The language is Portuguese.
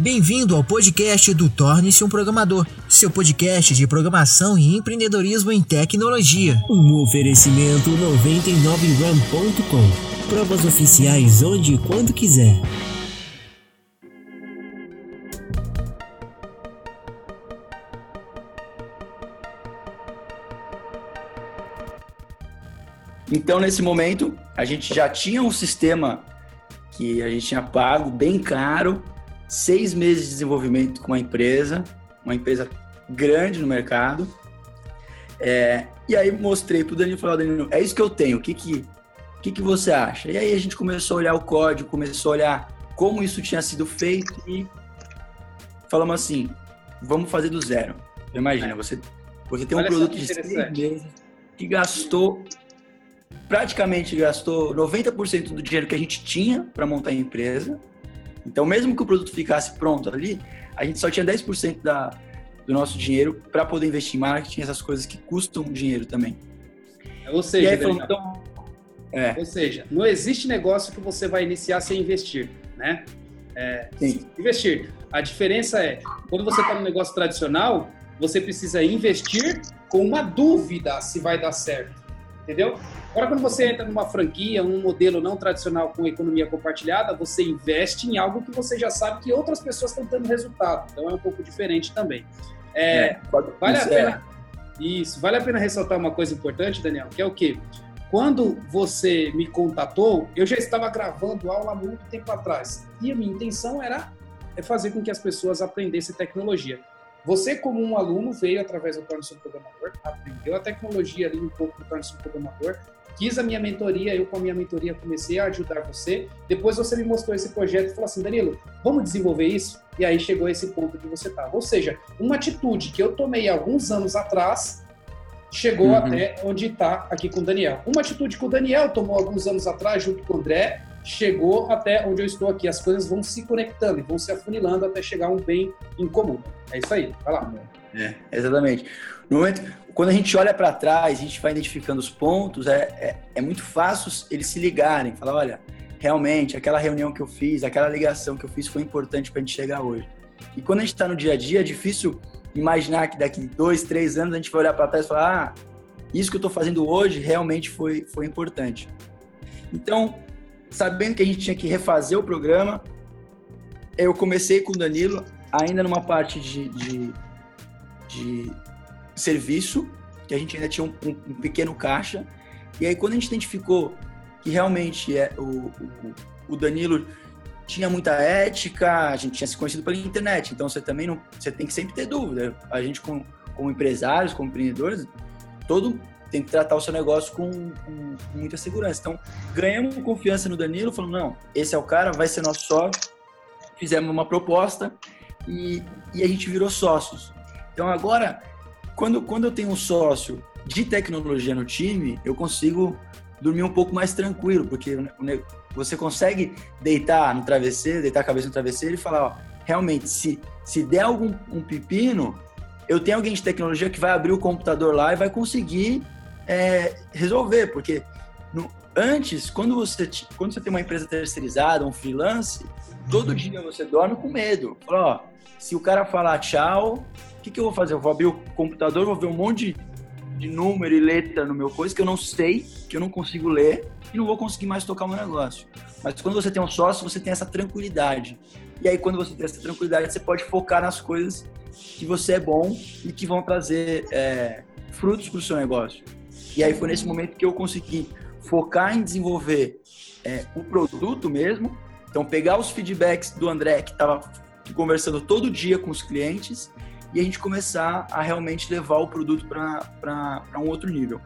Bem-vindo ao podcast do Torne-se um Programador, seu podcast de programação e empreendedorismo em tecnologia. Um oferecimento 99ram.com. Provas oficiais onde e quando quiser. Então, nesse momento, a gente já tinha um sistema que a gente tinha pago bem caro, seis meses de desenvolvimento com a empresa, uma empresa grande no mercado. É, e aí mostrei para o Danilo e falei, Danilo, é isso que eu tenho, o que que, o que que você acha? E aí a gente começou a olhar o código, começou a olhar como isso tinha sido feito e falamos assim, vamos fazer do zero. Imagina, você, você tem um Olha produto de seis meses que gastou praticamente gastou 90% do dinheiro que a gente tinha para montar a empresa. Então, mesmo que o produto ficasse pronto ali, a gente só tinha 10% da, do nosso dinheiro para poder investir em marketing, essas coisas que custam dinheiro também. Ou E seja, aí então, é, ou seja, não existe negócio que você vai iniciar sem investir, né? sim, Investir. A diferença é, quando você está no negócio tradicional, você precisa investir com uma dúvida se vai dar certo, entendeu? Agora, quando você entra numa franquia, um modelo não tradicional com economia compartilhada, você investe em algo que você já sabe que outras pessoas estão tendo resultado. Então, é um pouco diferente também. É, pode- Vale a pena. Isso, vale a pena ressaltar uma coisa importante, Daniel, que é o quê? Quando você me contatou, eu já estava gravando aula há muito tempo atrás. E a minha intenção era é fazer com que as pessoas aprendessem tecnologia. Você, como um aluno, veio através do Torne-se um Programador, aprendeu a tecnologia ali um pouco do Torne-se um Programador, quis a minha mentoria, eu com a minha mentoria comecei a ajudar você. Depois você me mostrou esse projeto e falou assim, Danilo, vamos desenvolver isso? E aí chegou esse ponto que você estava. Ou seja, uma atitude que eu tomei alguns anos atrás chegou Uhum. até onde está aqui com o Daniel. Uma atitude que o Daniel tomou alguns anos atrás, junto com o André, chegou até onde eu estou aqui. As coisas vão se conectando e vão se afunilando até chegar a um bem em comum. É isso aí, vai lá. É, exatamente. No momento, quando a gente olha para trás, a gente vai identificando os pontos, é, é, é muito fácil eles se ligarem, falar, olha, realmente, aquela reunião que eu fiz, aquela ligação que eu fiz foi importante para a gente chegar hoje. E quando a gente está no dia a dia, é difícil imaginar que daqui dois, três anos a gente vai olhar para trás e falar, ah, isso que eu estou fazendo hoje realmente foi, foi importante. Então, sabendo que a gente tinha que refazer o programa, eu comecei com o Danilo, ainda numa parte de, de, de serviço, que a gente ainda tinha um, um- pequeno caixa. E aí, quando a gente identificou que realmente é, o, o, o Danilo tinha muita ética, a gente tinha se conhecido pela internet, então você também não, você tem que sempre ter dúvida. A gente, como, como empresários, como empreendedores, todo tem que tratar o seu negócio com, com- muita segurança. Então, ganhamos confiança no Danilo, falamos, não, esse é o cara, vai ser nosso sócio. Fizemos uma proposta e, e a gente virou sócios. Então, agora, quando, quando eu tenho um sócio de tecnologia no time, eu consigo dormir um pouco mais tranquilo, porque ne- você consegue deitar no travesseiro, deitar a cabeça no travesseiro e falar, ó, realmente, se, se der algum um pepino, eu tenho alguém de tecnologia que vai abrir o computador lá e vai conseguir é, resolver, porque no- antes, quando você, quando você tem uma empresa terceirizada, um freelance, todo dia você dorme com medo. Fala, ó, se o cara falar tchau, o que, que eu vou fazer? Eu vou abrir o computador, vou ver um monte de, de número e letra no meu coisa que eu não sei, que eu não consigo ler e não vou conseguir mais tocar o meu negócio. Mas quando você tem um sócio, você tem essa tranquilidade. E aí, quando você tem essa tranquilidade, você pode focar nas coisas que você é bom e que vão trazer é, frutos para o seu negócio. E aí foi nesse momento que eu consegui focar em desenvolver é, o produto mesmo. Então, pegar os feedbacks do André, que estava conversando todo dia com os clientes, e a gente começar a realmente levar o produto para um outro nível.